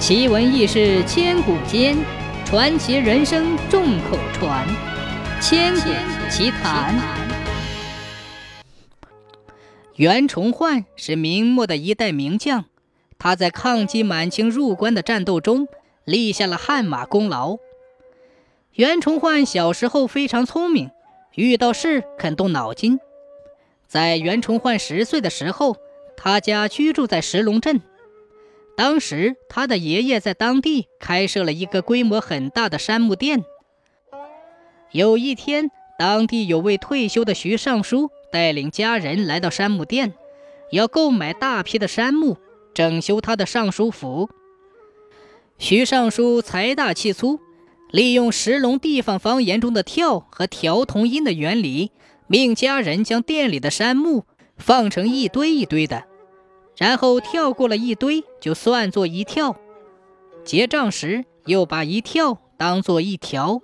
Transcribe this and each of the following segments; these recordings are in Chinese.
奇闻异事千古间，传奇人生众口传。千古奇谈。袁崇焕是明末的一代名将，他在抗击满清入关的战斗中立下了汗马功劳。袁崇焕小时候非常聪明，遇到事肯动脑筋。在袁崇焕十岁的时候，他家居住在石龙镇。当时，他的爷爷在当地开设了一个规模很大的杉木店。有一天，当地有位退休的徐尚书带领家人来到杉木店，要购买大批的杉木，整修他的尚书府。徐尚书财大气粗，利用石龙地方方言中的“跳”和调同音的原理，命家人将店里的杉木放成一堆一堆的。然后跳过了一堆，就算作一跳。结账时又把一跳当做一条。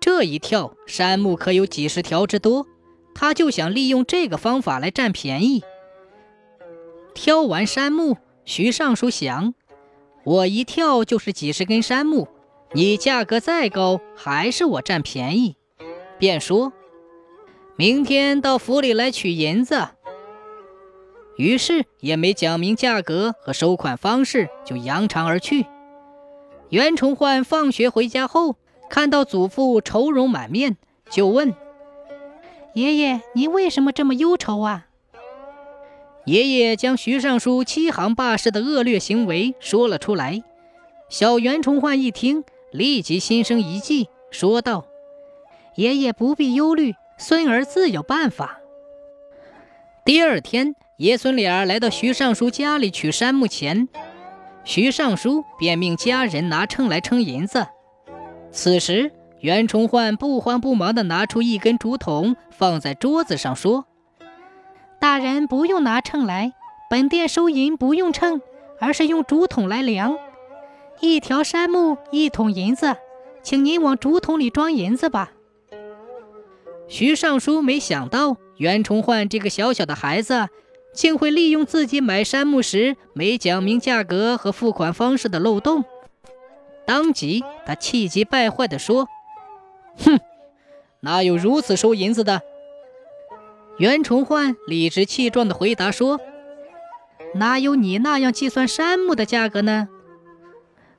这一跳，山木可有几十条之多。他就想利用这个方法来占便宜。挑完山木，徐尚书想：我一跳就是几十根山木，你价格再高，还是我占便宜。便说：“明天到府里来取银子。”于是也没讲明价格和收款方式，就扬长而去。袁崇焕放学回家后，看到祖父愁容满面，就问：“爷爷，您为什么这么忧愁啊？”爷爷将徐尚书欺行霸市的恶劣行为说了出来。小袁崇焕一听，立即心生一计，说道：“爷爷不必忧虑，孙儿自有办法。”第二天。爷孙俩来到徐尚书家里取杉木钱，徐尚书便命家人拿秤来称银子。此时，袁崇焕不慌不忙地拿出一根竹筒，放在桌子上说：“大人不用拿秤来，本店收银不用秤，而是用竹筒来量。一条杉木一桶银子，请您往竹筒里装银子吧。”徐尚书没想到袁崇焕这个小小的孩子。竟会利用自己买杉木时没讲明价格和付款方式的漏洞，当即他气急败坏地说：“哼，哪有如此收银子的？”袁崇焕理直气壮地回答说：“哪有你那样计算杉木的价格呢？”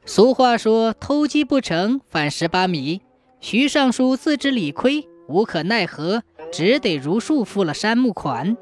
俗话说：“偷鸡不成反蚀把米。”徐尚书自知理亏，无可奈何，只得如数付了杉木款。